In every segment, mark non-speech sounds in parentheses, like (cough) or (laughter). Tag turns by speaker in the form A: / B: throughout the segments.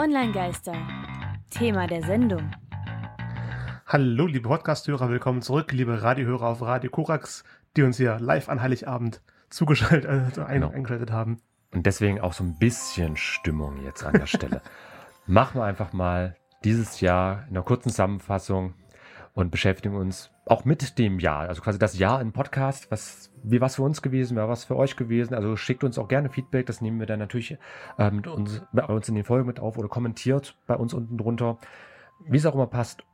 A: Online-Geister. Thema der Sendung.
B: Hallo, liebe Podcast-Hörer, willkommen zurück, liebe Radiohörer auf Radio Korax, die uns hier live an Heiligabend zugeschaltet, äh, ein,
C: Genau.
B: eingeschaltet haben.
C: Und deswegen auch so ein bisschen Stimmung jetzt an der Stelle. (laughs) Machen wir einfach mal dieses Jahr in einer kurzen Zusammenfassung und beschäftigen uns auch mit dem Jahr. Also quasi das Jahr im Podcast. Was, wie was für uns gewesen, war was für euch gewesen. Also schickt uns auch gerne Feedback. Das nehmen wir dann natürlich äh, mit uns, bei uns in den Folgen mit auf oder kommentiert bei uns unten drunter. Wie es auch immer passt.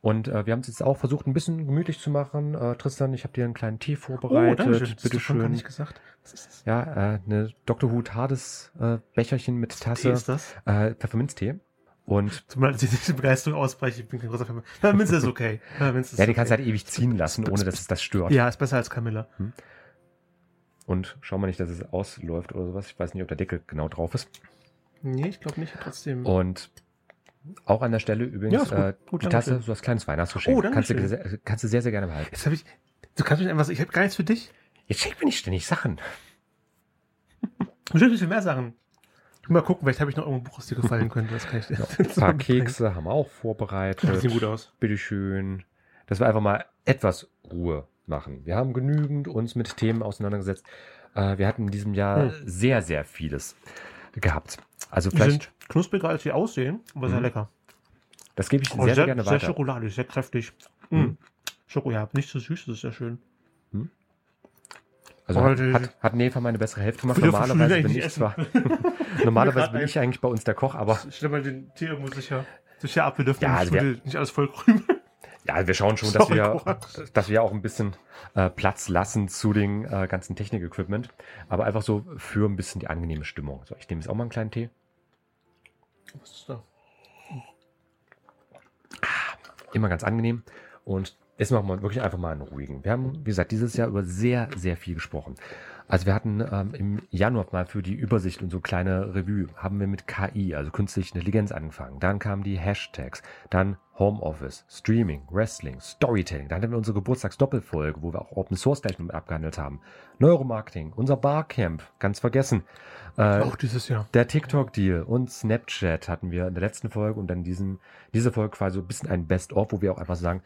C: Und äh, wir haben es jetzt auch versucht, ein bisschen gemütlich zu machen. Äh, Tristan, ich habe dir einen kleinen Tee vorbereitet.
B: Oh, Das
C: Bitte
B: hast du gar
C: schön.
B: nicht gesagt. Was ist das?
C: Ja, äh, eine Dr. Who TARDIS äh, Becherchen mit
B: Tee
C: Tasse,
B: ist das?
C: äh, Pfefferminztee. Und
B: Tut mir leid, dass ich diese Begeisterung ausbreche. Ich bin kein großer Fan. Pfefferminze ist okay. Pfefferminze ist
C: ja, die kannst du
B: okay.
C: halt ewig ziehen lassen, ohne dass es das stört.
B: Ja, ist besser als Camilla.
C: Und schau mal nicht, dass es ausläuft oder sowas. Ich weiß nicht, ob der Deckel genau drauf ist.
B: Nee, ich glaube nicht. Trotzdem.
C: Und auch an der Stelle
B: Ja,
C: übrigens
B: ist gut.
C: äh,
B: Gut,
C: die Tasse, so als kleines Weihnachtsgeschenk.
B: Oh,
C: kannst, du, kannst du sehr, sehr gerne behalten.
B: Jetzt habe ich. Du kannst mich einfach. Ich habe gar nichts für dich.
C: Jetzt schenk mir nicht ständig Sachen.
B: Bestimmt viel mehr Sachen. Mal gucken, vielleicht habe ich noch irgendein Buch, das dir gefallen könnte. Das kann ich dir. (laughs)
C: Ein paar Kekse haben wir auch
B: Das
C: vorbereitet.
B: sieht gut aus.
C: bitteschön, dass wir einfach mal etwas Ruhe machen. Wir haben genügend uns mit Themen auseinandergesetzt. Äh, wir hatten in diesem Jahr
B: Hm.
C: sehr, sehr vieles gehabt. Also
B: Die
C: vielleicht,
B: sind knuspriger, als sie aussehen, aber sehr
C: Mhm.
B: lecker.
C: das gebe ich
B: Oh,
C: sehr, sehr, gerne
B: sehr
C: weiter.
B: schokoladig, sehr kräftig.
C: Mhm.
B: Schoko, ja, nicht so süß, das ist sehr schön.
C: Also
B: Oh,
C: hat, hat, hat Neva meine bessere Hälfte gemacht. Normalerweise bin
B: ich
C: zwar, (laughs) (laughs) normalerweise bin ich eigentlich bei uns der Koch, aber
B: Ich stell mal den Tee irgendwo sicher, sicher ab. Wir dürfen
C: Ja, also
B: nicht alles voll krümeln. (laughs)
C: ja, wir schauen schon, dass
B: Sorry,
C: wir, dass wir auch ein bisschen äh, Platz lassen zu den äh, ganzen Technik-Equipment. Aber einfach so für ein bisschen die angenehme Stimmung. So, ich nehme jetzt auch mal einen kleinen Tee.
B: Was ist da?
C: immer ganz angenehm. Und jetzt machen wir wirklich einfach mal einen ruhigen. Wir haben, wie gesagt, dieses Jahr über sehr, sehr viel gesprochen. Also wir hatten ähm, im Januar mal für die Übersicht und so kleine Revue, haben wir mit KI, also künstliche Intelligenz angefangen. Dann kamen die Hashtags, dann Homeoffice, Streaming, Wrestling, Storytelling. Dann hatten wir unsere Geburtstagsdoppelfolge, wo wir auch Open Source gleich mit abgehandelt haben. Neuromarketing, unser Barcamp, ganz vergessen. Äh,
B: Auch dieses Jahr.
C: der TikTok-Deal und Snapchat hatten wir in der letzten Folge und dann diesen, diese Folge quasi so ein bisschen ein Best-of, wo wir auch einfach sagen,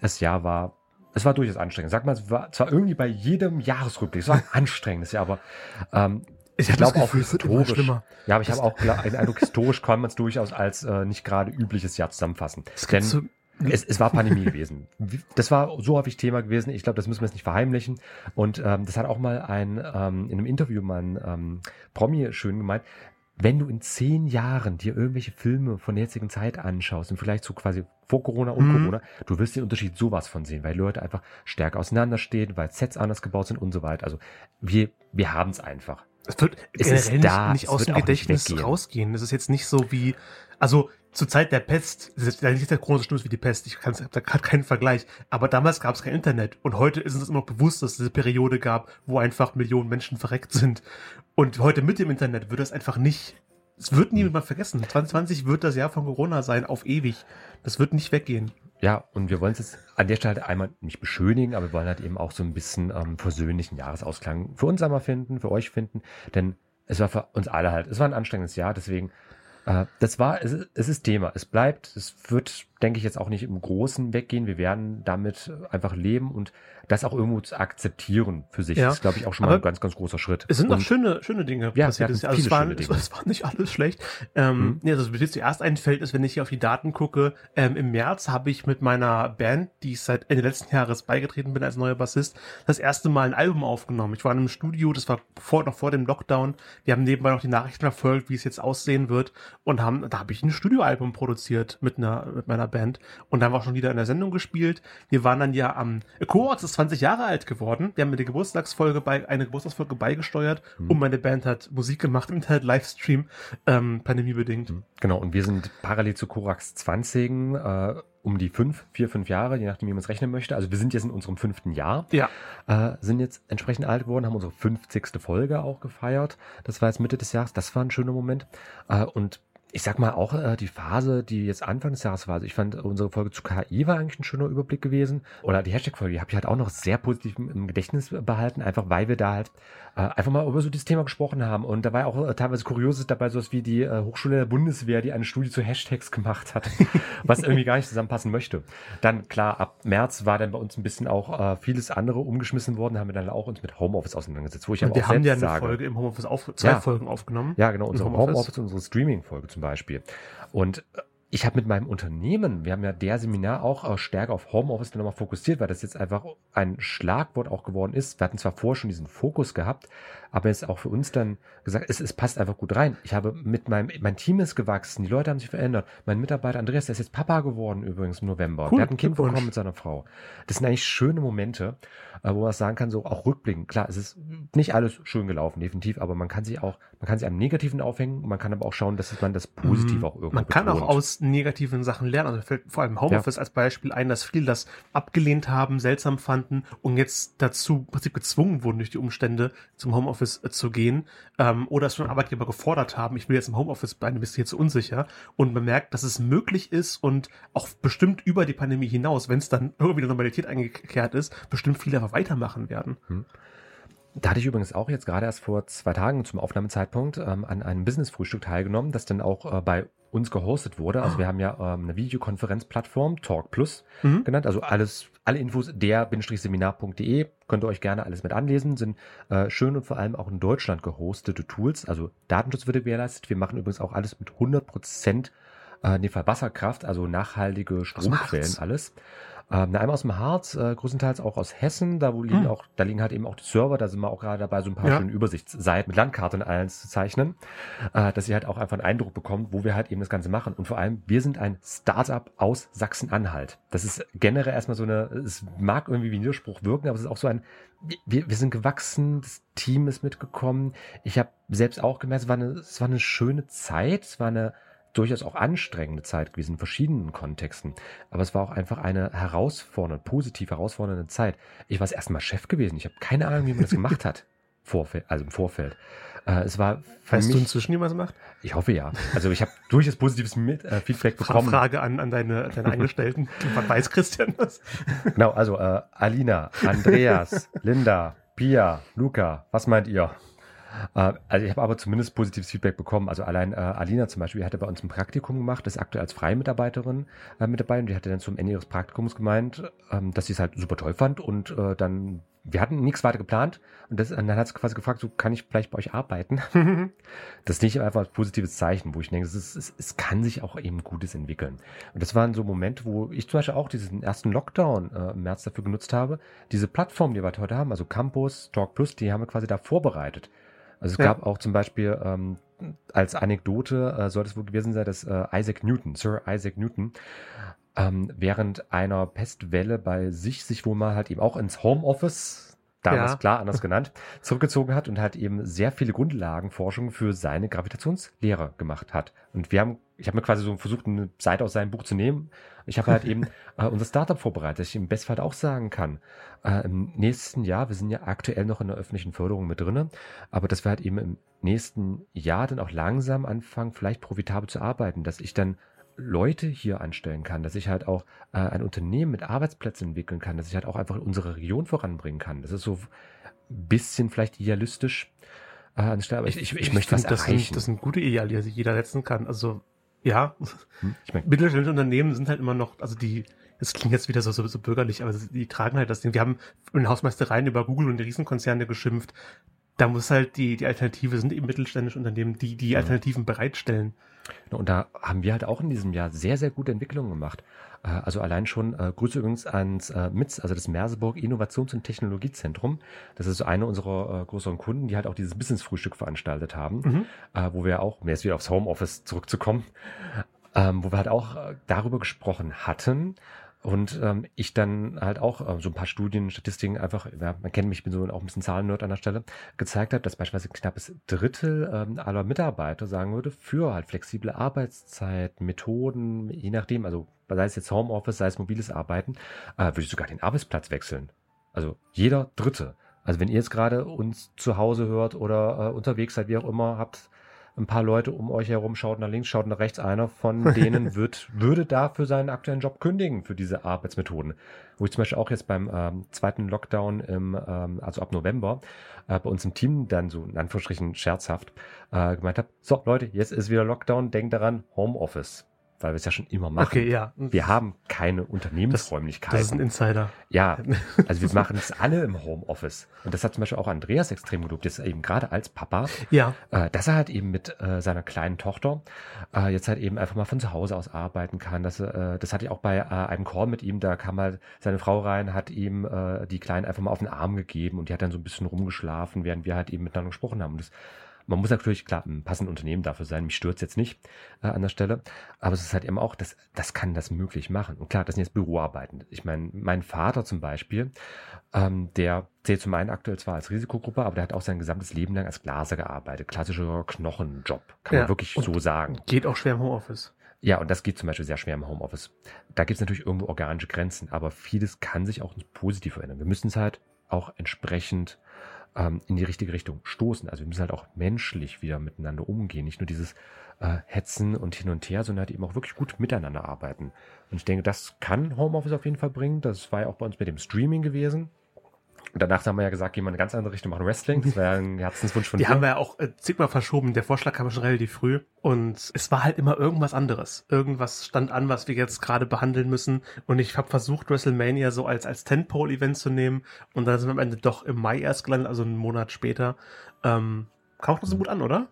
C: das Jahr war, es war durchaus anstrengend. Sag mal, es war zwar irgendwie bei jedem Jahresrückblick, es war ein anstrengendes Jahr, aber ähm,
B: Ich,
C: ich
B: das
C: glaube auch historisch.
B: schlimmer.
C: Ja, aber ich habe auch den Eindruck, historisch kann man es durchaus als äh, nicht gerade übliches Jahr zusammenfassen.
B: Es
C: Denn
B: so,
C: es, es war Pandemie gewesen. Das war so häufig Thema gewesen. Ich glaube, das müssen wir jetzt nicht verheimlichen. Und ähm, das hat auch mal ein ähm, in einem Interview mal ein ähm, Promi schön gemeint. Wenn du in zehn Jahren dir irgendwelche Filme von der jetzigen Zeit anschaust, im Vergleich zu quasi vor Corona und
B: Mhm.
C: Corona, du wirst den Unterschied sowas von sehen, weil Leute einfach stärker auseinanderstehen, weil Sets anders gebaut sind und so weiter. Also wir, wir haben es einfach.
B: Es wird
C: es ist
B: generell
C: da,
B: nicht, nicht
C: es
B: aus dem
C: nicht
B: Gedächtnis rausgehen. Das ist jetzt nicht so wie, also zur Zeit der Pest, das ist ja nicht der Corona so schlimm ist wie die Pest, ich kann's, da hat keinen Vergleich. Aber damals gab es kein Internet und heute ist uns immer noch bewusst, dass es diese Periode gab, wo einfach Millionen Menschen verreckt sind. Und heute mit dem Internet wird das einfach nicht, es wird niemand vergessen. 2020 wird das Jahr von Corona sein, auf ewig. Das wird nicht weggehen.
C: Ja, und wir wollen es jetzt an der Stelle halt einmal nicht beschönigen, aber wir wollen halt eben auch so ein bisschen ähm, versöhnlichen Jahresausklang für uns einmal finden, für euch finden, denn es war für uns alle halt, es war ein anstrengendes Jahr, deswegen, äh, das war, es, es ist Thema, es bleibt, es wird, denke ich, jetzt auch nicht im Großen weggehen, wir werden damit einfach leben und das auch irgendwo zu akzeptieren für sich,
B: Ja,
C: ist, glaube ich, auch schon mal
B: aber
C: ein ganz, ganz großer Schritt.
B: Es sind
C: und,
B: noch schöne, schöne Dinge
C: Ja,
B: passiert. Jahr. Also es,
C: viele
B: war,
C: schöne Dinge.
B: es war nicht alles schlecht. Ähm,
C: Mhm.
B: nee, also, was mir zuerst einfällt, ist, wenn ich hier auf die Daten gucke, ähm, im März habe ich mit meiner Band, die ich seit Ende letzten Jahres beigetreten bin als neuer Bassist, das erste Mal ein Album aufgenommen. Ich war in einem Studio, das war vor, noch vor dem Lockdown. Wir haben nebenbei noch die Nachrichten verfolgt, wie es jetzt aussehen wird und haben, da habe ich ein Studioalbum produziert mit einer, mit meiner Band und dann haben wir auch schon wieder in der Sendung gespielt. Wir waren dann ja am, Korax ist 20 Jahre alt geworden. Wir haben eine Geburtstagsfolge bei, eine Geburtstagsfolge beigesteuert
C: Mhm.
B: und meine Band hat Musik gemacht im Internet Livestream, ähm, pandemiebedingt.
C: Genau, und wir sind parallel zu Korax 20 äh, um die fünf, vier, fünf Jahre, je nachdem, wie man es rechnen möchte. Also wir sind jetzt in unserem fünften Jahr.
B: Ja.
C: äh, sind jetzt entsprechend alt geworden, haben unsere 50. Folge auch gefeiert. Das war jetzt Mitte des Jahres. Das war ein schöner Moment. Äh, und ich sag mal auch äh, die Phase, die jetzt Anfang des Jahres war. Also ich fand unsere Folge zu KI war eigentlich ein schöner Überblick gewesen. Oder die Hashtag-Folge, die habe ich halt auch noch sehr positiv im Gedächtnis behalten, einfach weil wir da halt äh, einfach mal über so dieses Thema gesprochen haben. Und da war auch äh, teilweise Kurioses dabei, sowas wie die äh, Hochschule der Bundeswehr, die eine Studie zu Hashtags gemacht hat, (laughs) was irgendwie gar nicht zusammenpassen möchte. Dann klar, ab März war dann bei uns ein bisschen auch äh, vieles andere umgeschmissen worden, haben wir dann auch uns mit Homeoffice auseinandergesetzt,
B: wo ich aber wir auch haben ja eine sage, Folge im Homeoffice auf, zwei ja, Folgen aufgenommen.
C: Ja, genau, unsere Homeoffice, Homeoffice unsere Streaming-Folge zum Beispiel. Und äh, ich habe mit meinem Unternehmen, wir haben ja der Seminar auch äh, stärker auf Homeoffice nochmal fokussiert, weil das jetzt einfach ein Schlagwort auch geworden ist. Wir hatten zwar vorher schon diesen Fokus gehabt, aber ist auch für uns dann gesagt, es, es passt einfach gut rein. Ich habe mit meinem, mein Team ist gewachsen, die Leute haben sich verändert. Mein Mitarbeiter Andreas, der ist jetzt Papa geworden übrigens im November. Cool, der hat ein Kind bekommen mit seiner Frau. Das sind eigentlich schöne Momente, äh, wo man sagen kann, so auch rückblicken. Klar, es ist nicht alles schön gelaufen, definitiv, aber man kann sich auch, man kann sich am Negativen aufhängen, man kann aber auch schauen, dass man das positiv mhm. auch irgendwo
B: Man kann betont. auch aus negativen Sachen lernen. Also fällt vor allem Homeoffice ja. als Beispiel ein, dass viele das abgelehnt haben, seltsam fanden und jetzt dazu im Prinzip gezwungen wurden durch die Umstände zum Homeoffice äh, zu gehen ähm, oder es von Arbeitgeber gefordert haben, ich will jetzt im Homeoffice bleiben, bist du hier zu unsicher und bemerkt, dass es möglich ist und auch bestimmt über die Pandemie hinaus, wenn es dann (laughs) irgendwie die Normalität eingekehrt ist, bestimmt viele einfach weitermachen werden. Hm.
C: Da hatte ich übrigens auch jetzt gerade erst vor zwei Tagen zum Aufnahmezeitpunkt ähm, an einem Business-Frühstück teilgenommen, das dann auch äh, bei uns gehostet wurde. Also ah. wir haben ja ähm, eine Videokonferenzplattform, Talk Plus mhm. genannt. Also alles, alle Infos der-seminar.de könnt ihr euch gerne alles mit anlesen. Sind äh, schön und vor allem auch in Deutschland gehostete Tools. Also Datenschutz wird gewährleistet. Wir machen übrigens auch alles mit 100 Prozent äh, in dem Fall Wasserkraft, also nachhaltige Stromquellen alles. Ähm, einmal aus dem Harz, äh, größtenteils auch aus Hessen, da wo liegen hm. auch, da liegen halt eben auch die Server, da sind wir auch gerade dabei, so ein paar ja. schöne Übersichtsseiten mit Landkarten allen zu zeichnen, äh, dass ihr halt auch einfach einen Eindruck bekommt, wo wir halt eben das Ganze machen. Und vor allem, wir sind ein Startup aus Sachsen-Anhalt. Das ist generell erstmal so eine, es mag irgendwie wie ein Widerspruch wirken, aber es ist auch so ein, wir, wir sind gewachsen, das Team ist mitgekommen. Ich habe selbst auch gemerkt, es war, eine, es war eine schöne Zeit, es war eine durchaus auch anstrengende Zeit gewesen in verschiedenen Kontexten. Aber es war auch einfach eine herausfordernde, positiv herausfordernde Zeit. Ich war das erste Mal Chef gewesen. Ich habe keine Ahnung, wie man das gemacht hat. (laughs) Vorfeld, also im Vorfeld. Äh, es war
B: Weißt mich, du inzwischen, wie man es macht?
C: Ich hoffe ja. Also ich habe (laughs) durchaus positives mit, äh, Feedback bekommen.
B: Frage an, an deine, deine Angestellten. (laughs) Was weiß Christian das?
C: Genau, also äh, Alina, Andreas, Linda, Pia, Luca, was meint ihr? Äh, also ich habe aber zumindest positives Feedback bekommen. Also allein äh, Alina zum Beispiel, die hatte bei uns ein Praktikum gemacht, ist aktuell als freie Mitarbeiterin äh, mit dabei und die hatte dann zum Ende ihres Praktikums gemeint, ähm, dass sie es halt super toll fand und äh, dann wir hatten nichts weiter geplant und, das, und dann hat sie quasi gefragt, so kann ich vielleicht bei euch arbeiten? (laughs) das ist nicht einfach ein positives Zeichen, wo ich denke, es, ist, es, es, kann sich auch eben Gutes entwickeln. Und das waren so Momente, wo ich zum Beispiel auch diesen ersten Lockdown äh, im März dafür genutzt habe. Diese Plattform, die wir heute haben, also Campus, Talk Plus, die haben wir quasi da vorbereitet. Also es ja. gab auch zum Beispiel ähm, als Anekdote, äh, sollte es wohl gewesen sein, dass äh, Isaac Newton, Sir Isaac Newton, ähm, während einer Pestwelle bei sich sich wohl mal halt eben auch ins Homeoffice, damals ja. klar anders genannt, zurückgezogen hat und halt eben sehr viele Grundlagenforschung für seine Gravitationslehre gemacht hat. Und wir haben, ich habe mir quasi so versucht, eine Seite aus seinem Buch zu nehmen. Ich habe halt eben (laughs) äh, unser Startup vorbereitet, dass ich im Bestfall auch sagen kann, äh, im nächsten Jahr, wir sind ja aktuell noch in der öffentlichen Förderung mit drinne, aber dass wir halt eben im nächsten Jahr dann auch langsam anfangen, vielleicht profitabel zu arbeiten, dass ich dann Leute hier anstellen kann, dass ich halt auch äh, ein Unternehmen mit Arbeitsplätzen entwickeln kann, dass ich halt auch einfach unsere Region voranbringen kann. Das ist so ein bisschen vielleicht idealistisch äh, anstelle, aber ich, ich, ich, ich möchte
B: was das erreichen. Sind, das sind gute Ideale, die jeder setzen kann. Also ja, hm? ich mein, mittelständische Unternehmen sind halt immer noch, also die, das klingt jetzt wieder so, so, so bürgerlich, aber die tragen halt das Ding. Wir haben in Hausmeistereien über Google und die Riesenkonzerne geschimpft. Da muss halt die, die Alternative sind eben mittelständische Unternehmen, die die Alternativen bereitstellen.
C: Und da haben wir halt auch in diesem Jahr sehr, sehr gute Entwicklungen gemacht. Äh, also allein schon äh, Grüße übrigens ans äh, MITS, also das Merseburg Innovations- und Technologiezentrum. Das ist eine unserer äh, größeren Kunden, die halt auch dieses Business-Frühstück veranstaltet haben, mhm. äh, wo wir auch, um jetzt wieder aufs Homeoffice zurückzukommen, ähm, wo wir halt auch äh, darüber gesprochen hatten, und ähm, ich dann halt auch äh, so ein paar Studien, Statistiken einfach, ja, man kennt mich, ich bin so auch ein bisschen Zahlennerd an der Stelle, gezeigt hat, dass beispielsweise knappes Drittel ähm, aller Mitarbeiter sagen würde, für halt flexible Arbeitszeit, Methoden, je nachdem, also sei es jetzt Homeoffice, sei es mobiles Arbeiten, äh, würde ich sogar den Arbeitsplatz wechseln. Also jeder Dritte. Also wenn ihr jetzt gerade uns zu Hause hört oder äh, unterwegs seid, wie auch immer, habt ein paar Leute um euch herum, schaut nach links, schaut nach rechts, einer von (laughs) denen wird, würde dafür seinen aktuellen Job kündigen für diese Arbeitsmethoden. Wo ich zum Beispiel auch jetzt beim ähm, zweiten Lockdown im, ähm, also ab November, äh, bei uns im Team dann so in Anführungsstrichen scherzhaft äh, gemeint habe, so Leute, jetzt ist wieder Lockdown, denkt daran, Homeoffice weil wir es ja schon immer machen.
B: Okay, ja.
C: Wir haben keine Unternehmensräumlichkeiten.
B: Das ist ein Insider.
C: Ja, (laughs) also wir machen es alle im Homeoffice. Und das hat zum Beispiel auch Andreas extrem gelobt, jetzt eben gerade als Papa,
B: Ja.
C: äh, dass er halt eben mit äh, seiner kleinen Tochter äh, jetzt halt eben einfach mal von zu Hause aus arbeiten kann. Das, äh, das hatte ich auch bei äh, einem Call mit ihm, da kam halt seine Frau rein, hat ihm äh, die Kleinen einfach mal auf den Arm gegeben und die hat dann so ein bisschen rumgeschlafen, während wir halt eben miteinander gesprochen haben. Und das man muss natürlich, klar, ein passendes Unternehmen dafür sein. Mich stört jetzt nicht äh, an der Stelle. Aber es ist halt eben auch, das, das kann das möglich machen. Und klar, das sind jetzt Büroarbeiten. Ich meine, mein Vater zum Beispiel, ähm, der zählt zum einen aktuell zwar als Risikogruppe, aber der hat auch sein gesamtes Leben lang als Glaser gearbeitet. Klassischer Knochenjob, kann
B: Ja,
C: man wirklich so sagen.
B: Geht auch schwer im Homeoffice.
C: Ja, und das geht zum Beispiel sehr schwer im Homeoffice. Da gibt es natürlich irgendwo organische Grenzen, aber vieles kann sich auch positiv verändern. Wir müssen es halt auch entsprechend ähm, in die richtige Richtung stoßen. Also wir müssen halt auch menschlich wieder miteinander umgehen. Nicht nur dieses äh, Hetzen und hin und her, sondern halt eben auch wirklich gut miteinander arbeiten. Und ich denke, das kann Homeoffice auf jeden Fall bringen. Das war ja auch bei uns mit dem Streaming gewesen. Und danach haben wir ja gesagt, gehen wir in eine ganz andere Richtung machen Wrestling. Das war ja ein Herzenswunsch von
B: Die
C: dir.
B: haben wir ja auch äh, zigmal verschoben. Der Vorschlag kam schon relativ früh. Und es war halt immer irgendwas anderes. Irgendwas stand an, was wir jetzt gerade behandeln müssen. Und ich habe versucht, WrestleMania so als, als Tentpole-Event zu nehmen. Und dann sind wir am Ende doch im Mai erst gelandet, also einen Monat später. Ähm, kam auch noch so gut an, oder?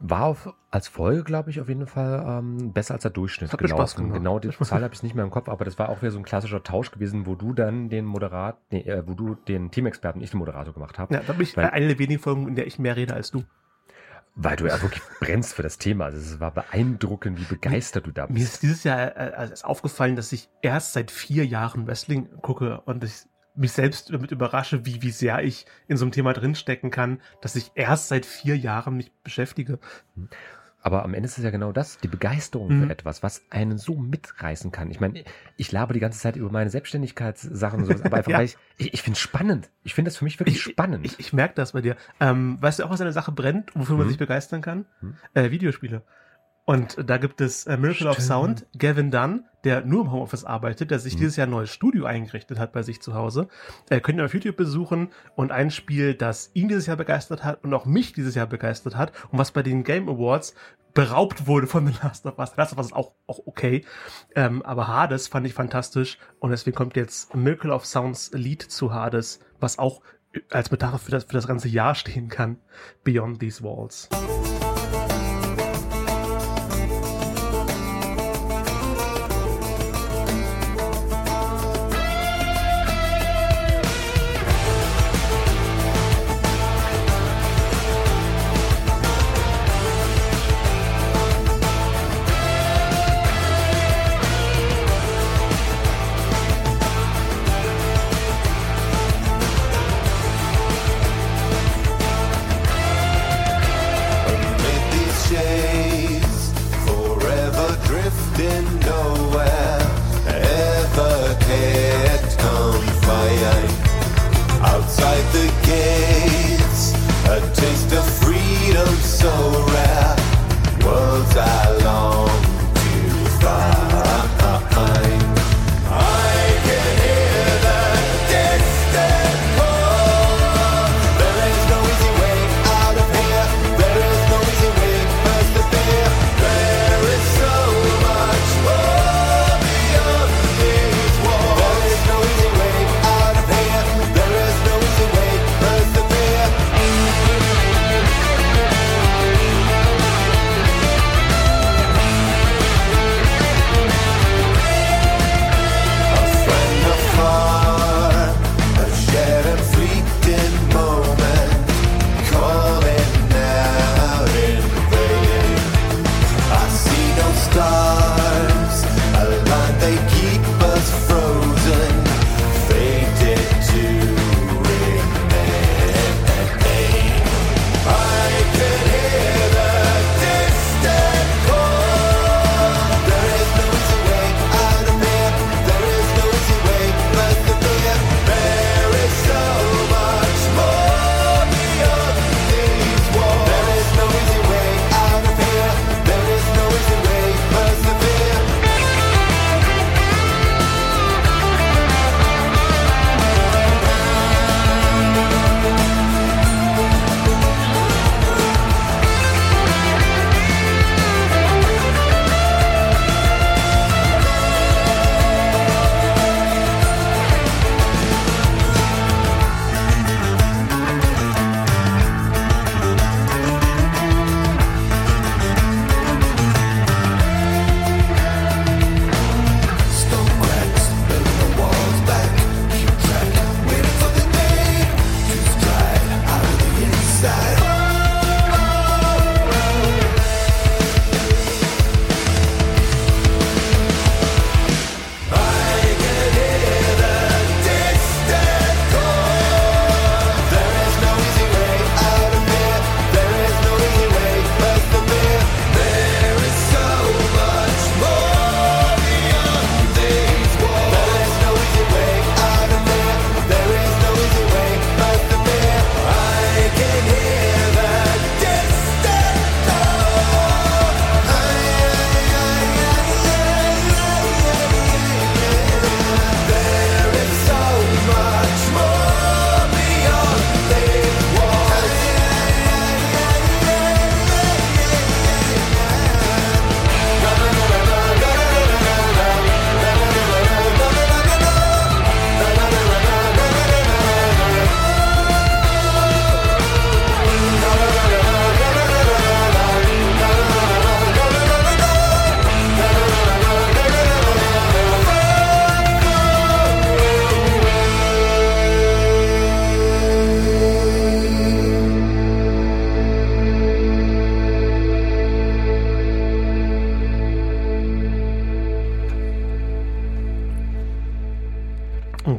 C: War auf, als Folge, glaube ich, auf jeden Fall ähm, besser als der Durchschnitt.
B: Hat mir
C: genau, genau die (laughs) Zahl habe ich nicht mehr im Kopf, aber das war auch wieder so ein klassischer Tausch gewesen, wo du dann den Moderat, nee, äh, wo du den Teamexperten, ich den Moderator gemacht habe.
B: Ja, da bin ich
C: Weil-
B: eine der wenigen Folgen, in der ich mehr rede als du.
C: Weil du ja wirklich brennst für das Thema. Also es war beeindruckend, wie begeistert du da
B: Mir
C: bist.
B: ist dieses Jahr äh, also ist aufgefallen, dass ich erst seit vier Jahren Wrestling gucke und ich mich selbst damit überrasche, wie, wie sehr ich in so einem Thema drinstecken kann, dass ich erst seit vier Jahren mich beschäftige.
C: Aber am Ende ist es ja genau das, die Begeisterung
B: Mhm.
C: für etwas, was einen so mitreißen kann. Ich meine, ich laber die ganze Zeit über meine Selbstständigkeitssachen und sowas, aber einfach (laughs)
B: Ja.
C: weil ich, ich, ich finde es spannend. Ich finde das für mich wirklich spannend.
B: Ich, ich merke das bei dir. Ähm, weißt du auch, was eine Sache brennt, wofür man
C: Mhm.
B: sich begeistern kann?
C: Mhm.
B: Äh, Videospiele. Und da gibt es äh, Miracle of
C: Stimmt.
B: Sound, Gavin Dunn, der nur im Homeoffice arbeitet, der sich
C: Mhm.
B: dieses Jahr ein neues Studio eingerichtet hat bei sich zu Hause. Äh, könnt ihr auf YouTube besuchen und ein Spiel, das ihn dieses Jahr begeistert hat und auch mich dieses Jahr begeistert hat und was bei den Game Awards beraubt wurde von The Last of Us. The Last of Us ist auch, auch okay. Ähm, aber Hades fand ich fantastisch und deswegen kommt jetzt Miracle of Sounds Lied zu Hades, was auch als Metapher für das, für das ganze Jahr stehen kann. Beyond These Walls.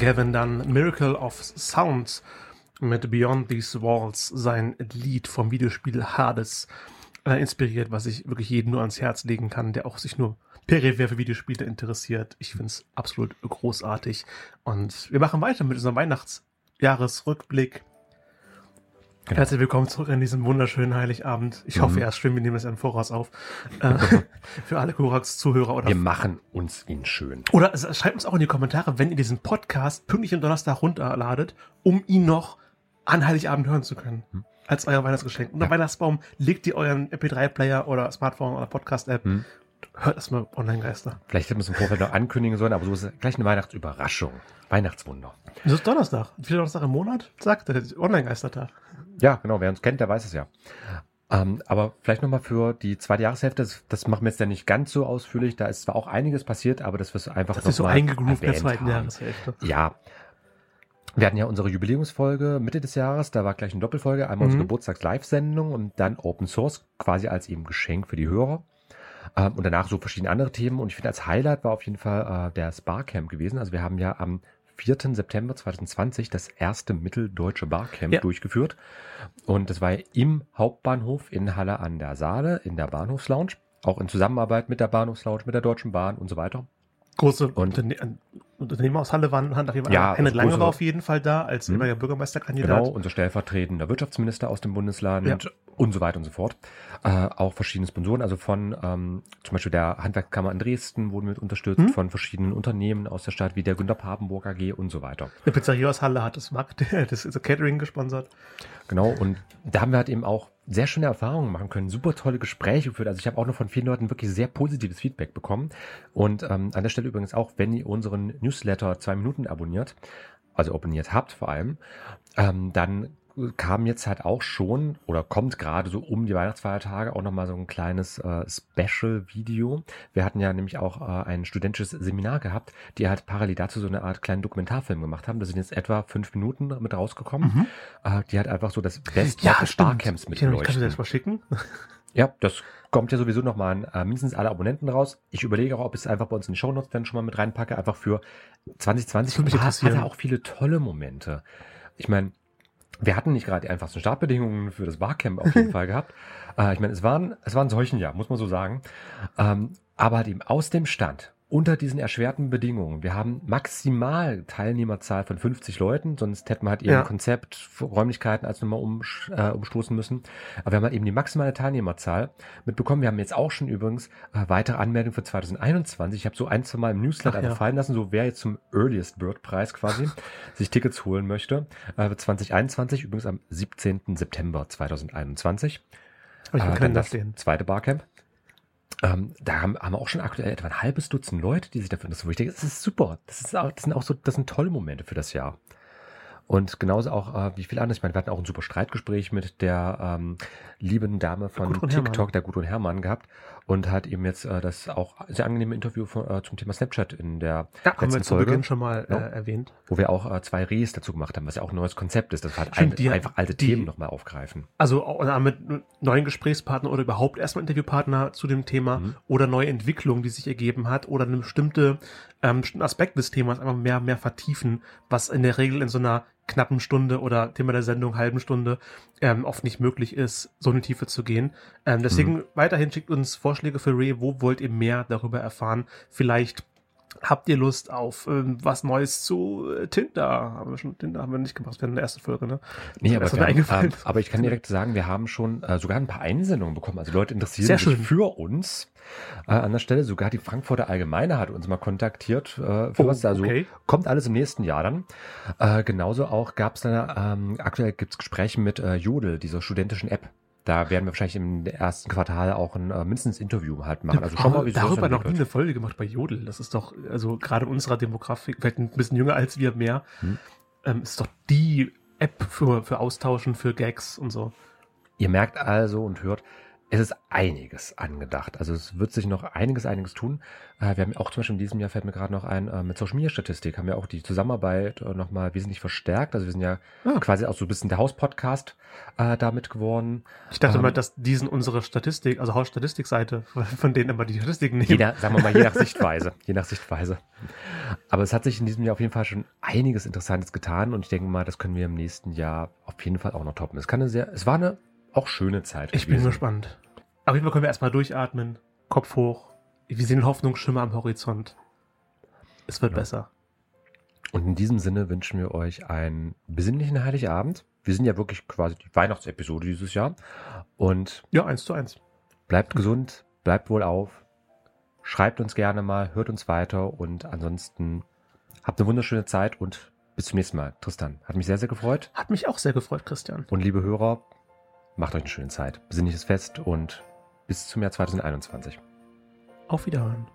B: Gavin dann Miracle of Sound mit Beyond These Walls, sein Lied vom Videospiel Hades, äh, inspiriert, was ich wirklich jedem nur ans Herz legen kann, der auch sich nur peripher für Videospiele interessiert. Ich finde es absolut großartig. Und wir machen weiter mit unserem Weihnachtsjahresrückblick. Genau. Herzlich willkommen zurück an diesem wunderschönen Heiligabend. Ich mhm. hoffe, er streamt, wir nehmen das ja im Voraus auf. Äh, (laughs) für alle Korax-Zuhörer. oder.
C: Wir machen uns ihn schön.
B: Oder schreibt uns auch in die Kommentare, wenn ihr diesen Podcast pünktlich am Donnerstag runterladet, um ihn noch an Heiligabend hören zu können. Mhm. Als euer Weihnachtsgeschenk. Und der ja. Weihnachtsbaum legt ihr euren MP3-Player oder Smartphone oder Podcast-App. Mhm. Hört erstmal Online-Geister.
C: Vielleicht hätten wir es im Vorfeld noch ankündigen sollen, aber so ist es gleich eine Weihnachtsüberraschung. Weihnachtswunder.
B: Das ist Donnerstag. Wie viel Donnerstag im Monat? Sagt der Online-Geistertag.
C: Ja, genau. Wer uns kennt, der weiß es ja. Ähm, aber vielleicht nochmal für die zweite Jahreshälfte, das, das machen wir jetzt ja nicht ganz so ausführlich. Da ist zwar auch einiges passiert, aber das wird einfach
B: Das ist so eingegroovt in der zweiten. Jahreshälfte.
C: Ja. Wir hatten ja unsere Jubiläumsfolge Mitte des Jahres, da war gleich eine Doppelfolge, einmal mhm. unsere Geburtstags-Live-Sendung und dann Open Source quasi als eben Geschenk für die Hörer. Ähm, und danach so verschiedene andere Themen. Und ich finde, als Highlight war auf jeden Fall äh, der Sparcamp gewesen. Also wir haben ja am 4. September 2020 das erste mitteldeutsche Barcamp ja. durchgeführt. Und das war im Hauptbahnhof in Halle an der Saale, in der Bahnhofslounge. Auch in Zusammenarbeit mit der Bahnhofslounge, mit der Deutschen Bahn und so weiter.
B: Große und, Unternehmer aus Halle waren, waren
C: ja,
B: Henrik Lange war auf jeden Fall da als mhm. ehemaliger Bürgermeisterkandidat.
C: Genau, unser stellvertretender Wirtschaftsminister aus dem Bundesland ja. und so weiter und so fort. Äh, auch verschiedene Sponsoren, also von ähm, zum Beispiel der Handwerkskammer in Dresden wurden mit unterstützt, mhm. von verschiedenen Unternehmen aus der Stadt wie der Günter Papenburg AG und so weiter.
B: Aus Halle hat das Markt, (laughs) das ist Catering gesponsert.
C: Genau, und da haben wir halt eben auch sehr schöne Erfahrungen machen können, super tolle Gespräche geführt. Also ich habe auch noch von vielen Leuten wirklich sehr positives Feedback bekommen. Und ähm, an der Stelle übrigens auch, wenn ihr unseren Newsletter zwei Minuten abonniert, also abonniert habt vor allem, ähm, dann kam jetzt halt auch schon oder kommt gerade so um die Weihnachtsfeiertage auch nochmal so ein kleines äh, Special-Video. Wir hatten ja nämlich auch äh, ein studentisches Seminar gehabt, die halt parallel dazu so eine Art kleinen Dokumentarfilm gemacht haben. Da sind jetzt etwa fünf Minuten mit rausgekommen. Mhm. Äh, die halt einfach so das Beste
B: ja, Sparcamps mit beleuchten. Kannst du das mal schicken?
C: Ja, das kommt ja sowieso nochmal an äh, mindestens alle Abonnenten raus. Ich überlege auch, ob ich es einfach bei uns in die Shownotes dann schon mal mit reinpacke, einfach für 2020. Das hat, hat er auch viele tolle Momente. Ich meine, wir hatten nicht gerade die einfachsten Startbedingungen für das Barcamp auf jeden (laughs) Fall gehabt. Äh, ich meine, es waren, es waren solchen Jahr, muss man so sagen. Ähm, aber halt eben aus dem Stand unter diesen erschwerten Bedingungen. Wir haben maximal Teilnehmerzahl von 50 Leuten, sonst hätten wir halt eben ja. Konzept, Räumlichkeiten als nochmal um, äh, umstoßen müssen. Aber wir haben halt eben die maximale Teilnehmerzahl mitbekommen. Wir haben jetzt auch schon übrigens äh, weitere Anmeldungen für 2021. Ich habe so ein, zwei Mal im Newsletter ja. fallen lassen, so wer jetzt zum Earliest Bird Preis quasi (laughs) sich Tickets holen möchte. Äh, 2021, übrigens am 17. September 2021.
B: Ich äh, dann
C: das zweite Barcamp. Ähm, da haben, haben wir auch schon aktuell etwa ein halbes Dutzend Leute, die sich dafür interessieren. Wo ich denke, das ist super. Das, ist auch, das sind auch so, das sind tolle Momente für das Jahr. Und genauso auch äh, wie viel anderes. Ich meine, wir hatten auch ein super Streitgespräch mit der ähm, lieben Dame von TikTok, Hermann. der Gudrun Hermann gehabt und hat eben jetzt äh, das auch sehr angenehme Interview von, äh, zum Thema Snapchat in der
B: ja, letzten haben wir zu Beginn schon mal äh, erwähnt.
C: Wo wir auch äh, zwei Rees dazu gemacht haben, was ja auch ein neues Konzept ist. Das halt ein, die, einfach alte die, Themen nochmal aufgreifen.
B: Also mit neuen Gesprächspartnern oder überhaupt erstmal Interviewpartner zu dem Thema mhm. oder neue Entwicklung, die sich ergeben hat oder eine bestimmte ähm, bestimmten Aspekt des Themas einfach mehr, mehr vertiefen, was in der Regel in so einer knappen Stunde oder Thema der Sendung halben Stunde ähm, oft nicht möglich ist, so eine Tiefe zu gehen. Ähm, deswegen mhm. weiterhin schickt uns Vorschläge für Ray, wo wollt ihr mehr darüber erfahren? Vielleicht Habt ihr Lust auf ähm, was Neues zu äh, Tinder? Haben wir schon Tinder haben wir nicht gemacht, wir in der ersten Folge, ne?
C: Nee, aber, wir haben, äh, aber ich kann direkt sagen, wir haben schon äh, sogar ein paar Einsendungen bekommen. Also Leute interessieren Sehr sich schön. für uns. Äh, an der Stelle sogar die Frankfurter Allgemeine hat uns mal kontaktiert äh, für oh, was. Also okay. kommt alles im nächsten Jahr dann. Äh, genauso auch gab es dann, ähm, aktuell gibt es Gespräche mit äh, Jodel, dieser studentischen App. Da werden wir wahrscheinlich im ersten Quartal auch ein äh, mindestens Interview halt machen.
B: Also schon mal, wie darüber noch nie eine Folge gemacht bei Jodel. Das ist doch, also gerade in unserer Demografik, vielleicht ein bisschen jünger als wir mehr, hm. ähm, ist doch die App für, für Austauschen, für Gags und so.
C: Ihr merkt also und hört, es ist einiges angedacht. Also es wird sich noch einiges, einiges tun. Äh, wir haben auch zum Beispiel in diesem Jahr fällt mir gerade noch ein, äh, mit Social Media Statistik haben wir auch die Zusammenarbeit äh, nochmal wesentlich verstärkt. Also wir sind ja
B: Ah.
C: quasi auch so ein bisschen der Hauspodcast äh, damit geworden.
B: Ich dachte
C: Ähm,
B: mal, dass diesen unsere Statistik, also Hausstatistikseite, (laughs) von denen immer die Statistiken nehmen.
C: Jeder, sagen wir mal, je nach (laughs) Sichtweise. Je nach Sichtweise. Aber es hat sich in diesem Jahr auf jeden Fall schon einiges Interessantes getan und ich denke mal, das können wir im nächsten Jahr auf jeden Fall auch noch toppen. Es kann eine sehr, es war eine auch schöne Zeit.
B: Ich bin
C: gewesen.
B: gespannt. Auf jeden Fall können wir erstmal durchatmen, Kopf hoch. Wir sehen Hoffnungsschimmer am Horizont. Es wird
C: Ja.
B: besser.
C: Und in diesem Sinne wünschen wir euch einen besinnlichen Heiligabend. Wir sind ja wirklich quasi die Weihnachtsepisode dieses Jahr. Und
B: Ja, eins zu eins.
C: bleibt gesund, bleibt wohl auf. Schreibt uns gerne mal, hört uns weiter und ansonsten habt eine wunderschöne Zeit und bis zum nächsten Mal. Tristan, hat mich sehr, sehr gefreut.
B: Hat mich auch sehr gefreut, Christian.
C: Und liebe Hörer, macht euch eine schöne Zeit. Besinnliches Fest und bis zum Jahr 2021.
B: Auf Wiederhören.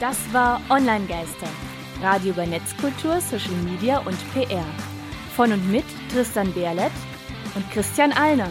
A: Das war Online-Geister. Radio über Netzkultur, Social Media und PR. Von und mit Tristan Berlet und Christian Allner.